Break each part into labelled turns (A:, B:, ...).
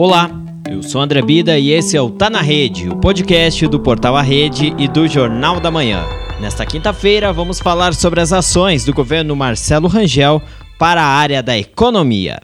A: Olá, eu sou André Bida e esse é o Tá na Rede, o podcast do Portal A Rede e do Jornal da Manhã. Nesta quinta-feira vamos falar sobre as ações do governo Marcelo Rangel para a área da economia.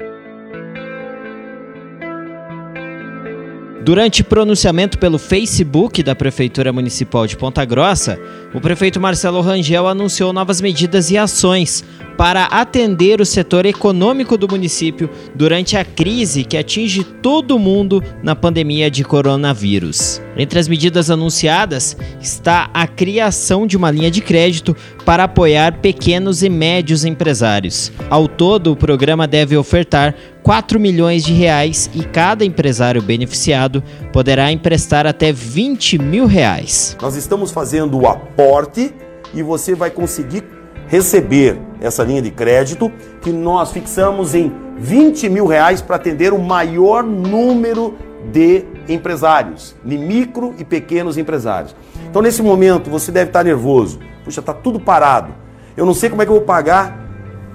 A: Durante pronunciamento pelo Facebook da Prefeitura Municipal de Ponta Grossa, o prefeito Marcelo Rangel anunciou novas medidas e ações para atender o setor econômico do município durante a crise que atinge todo mundo na pandemia de coronavírus. Entre as medidas anunciadas está a criação de uma linha de crédito para apoiar pequenos e médios empresários. Ao todo, o programa deve ofertar 4 milhões de reais e cada empresário beneficiado poderá emprestar até 20 mil reais.
B: Nós estamos fazendo o aporte e você vai conseguir receber essa linha de crédito que nós fixamos em 20 mil reais para atender o maior número de empresários, de micro e pequenos empresários. Então, nesse momento, você deve estar nervoso. Puxa, está tudo parado. Eu não sei como é que eu vou pagar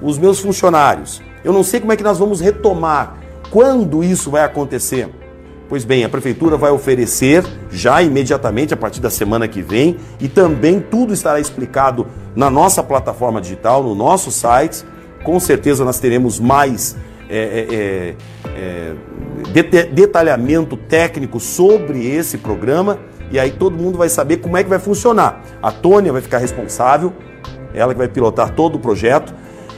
B: os meus funcionários. Eu não sei como é que nós vamos retomar. Quando isso vai acontecer? Pois bem, a prefeitura vai oferecer já imediatamente a partir da semana que vem e também tudo estará explicado na nossa plataforma digital, no nosso site. Com certeza nós teremos mais é, é, é, detalhamento técnico sobre esse programa e aí todo mundo vai saber como é que vai funcionar. A Tônia vai ficar responsável, ela que vai pilotar todo o projeto.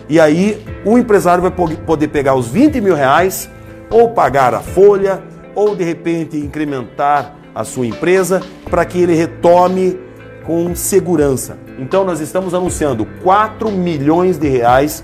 B: E aí o empresário vai poder pegar os 20 mil reais ou pagar a folha ou de repente incrementar a sua empresa para que ele retome com segurança. Então nós estamos anunciando 4 milhões de reais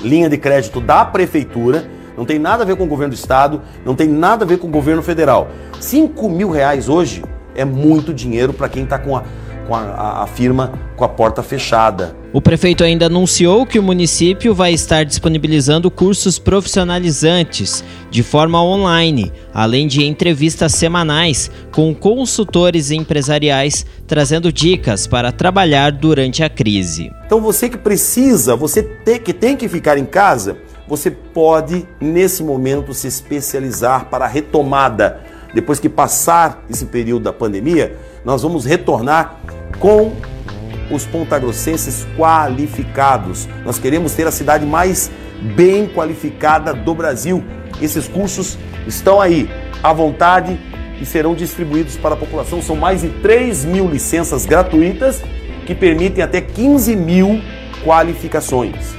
B: linha de crédito da prefeitura, não tem nada a ver com o governo do estado, não tem nada a ver com o governo federal. 5 mil reais hoje é muito dinheiro para quem está com a com a, a, firma com a porta fechada.
A: O prefeito ainda anunciou que o município vai estar disponibilizando cursos profissionalizantes de forma online, além de entrevistas semanais com consultores empresariais trazendo dicas para trabalhar durante a crise.
B: Então você que precisa, você tem, que tem que ficar em casa, você pode nesse momento se especializar para a retomada. Depois que passar esse período da pandemia, nós vamos retornar com os pontagrossenses qualificados. Nós queremos ter a cidade mais bem qualificada do Brasil. Esses cursos estão aí, à vontade, e serão distribuídos para a população. São mais de 3 mil licenças gratuitas que permitem até 15 mil qualificações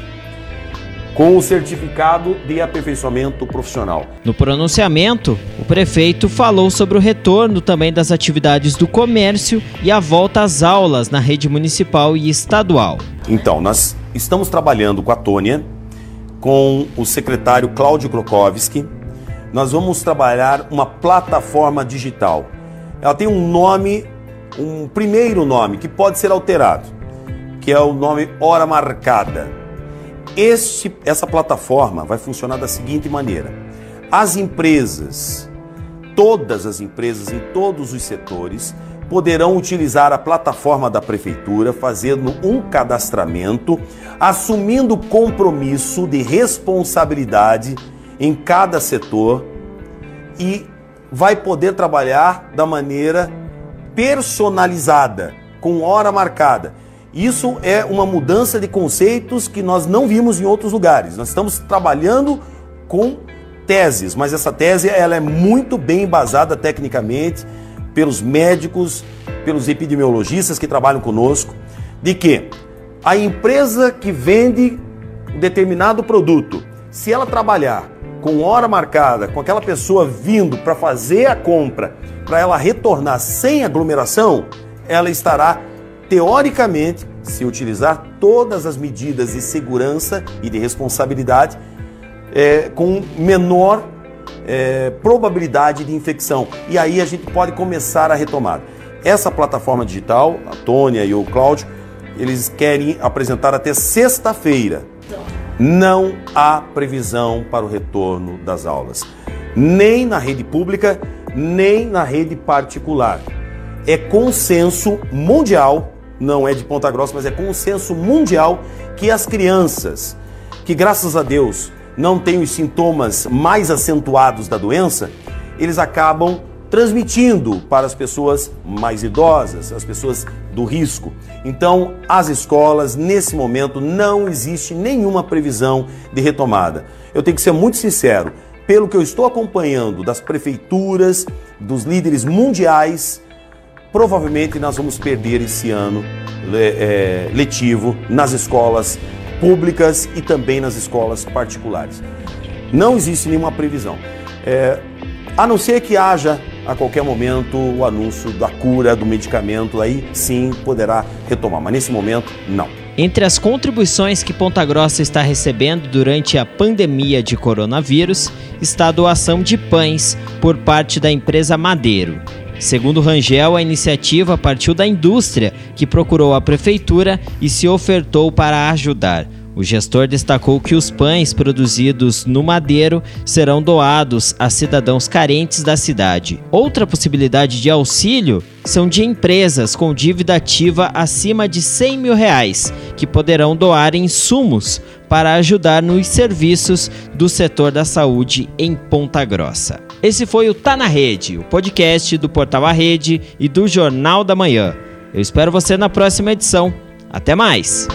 B: com o certificado de aperfeiçoamento profissional.
A: No pronunciamento, o prefeito falou sobre o retorno também das atividades do comércio e a volta às aulas na rede municipal e estadual.
B: Então, nós estamos trabalhando com a Tônia, com o secretário Cláudio Krokowski. Nós vamos trabalhar uma plataforma digital. Ela tem um nome, um primeiro nome que pode ser alterado, que é o nome Hora Marcada. Essa plataforma vai funcionar da seguinte maneira: as empresas, todas as empresas em todos os setores, poderão utilizar a plataforma da prefeitura, fazendo um cadastramento, assumindo compromisso de responsabilidade em cada setor e vai poder trabalhar da maneira personalizada, com hora marcada. Isso é uma mudança de conceitos que nós não vimos em outros lugares. Nós estamos trabalhando com teses, mas essa tese ela é muito bem embasada tecnicamente pelos médicos, pelos epidemiologistas que trabalham conosco, de que a empresa que vende um determinado produto, se ela trabalhar com hora marcada, com aquela pessoa vindo para fazer a compra, para ela retornar sem aglomeração, ela estará teoricamente, se utilizar todas as medidas de segurança e de responsabilidade, é, com menor é, probabilidade de infecção. E aí a gente pode começar a retomada. Essa plataforma digital, a Tônia e o Cláudio, eles querem apresentar até sexta-feira. Não há previsão para o retorno das aulas, nem na rede pública, nem na rede particular. É consenso mundial não é de Ponta Grossa, mas é consenso mundial que as crianças, que graças a Deus não têm os sintomas mais acentuados da doença, eles acabam transmitindo para as pessoas mais idosas, as pessoas do risco. Então, as escolas, nesse momento, não existe nenhuma previsão de retomada. Eu tenho que ser muito sincero, pelo que eu estou acompanhando das prefeituras, dos líderes mundiais, provavelmente nós vamos perder esse ano é, letivo nas escolas públicas e também nas escolas particulares. Não existe nenhuma previsão. É, a não ser que haja a qualquer momento o anúncio da cura, do medicamento, aí sim poderá retomar, mas nesse momento, não.
A: Entre as contribuições que Ponta Grossa está recebendo durante a pandemia de coronavírus está a doação de pães por parte da empresa Madeiro. Segundo Rangel, a iniciativa partiu da indústria, que procurou a prefeitura e se ofertou para ajudar. O gestor destacou que os pães produzidos no Madeiro serão doados a cidadãos carentes da cidade. Outra possibilidade de auxílio são de empresas com dívida ativa acima de 100 mil reais, que poderão doar insumos para ajudar nos serviços do setor da saúde em Ponta Grossa. Esse foi o Tá na Rede, o podcast do Portal A Rede e do Jornal da Manhã. Eu espero você na próxima edição. Até mais!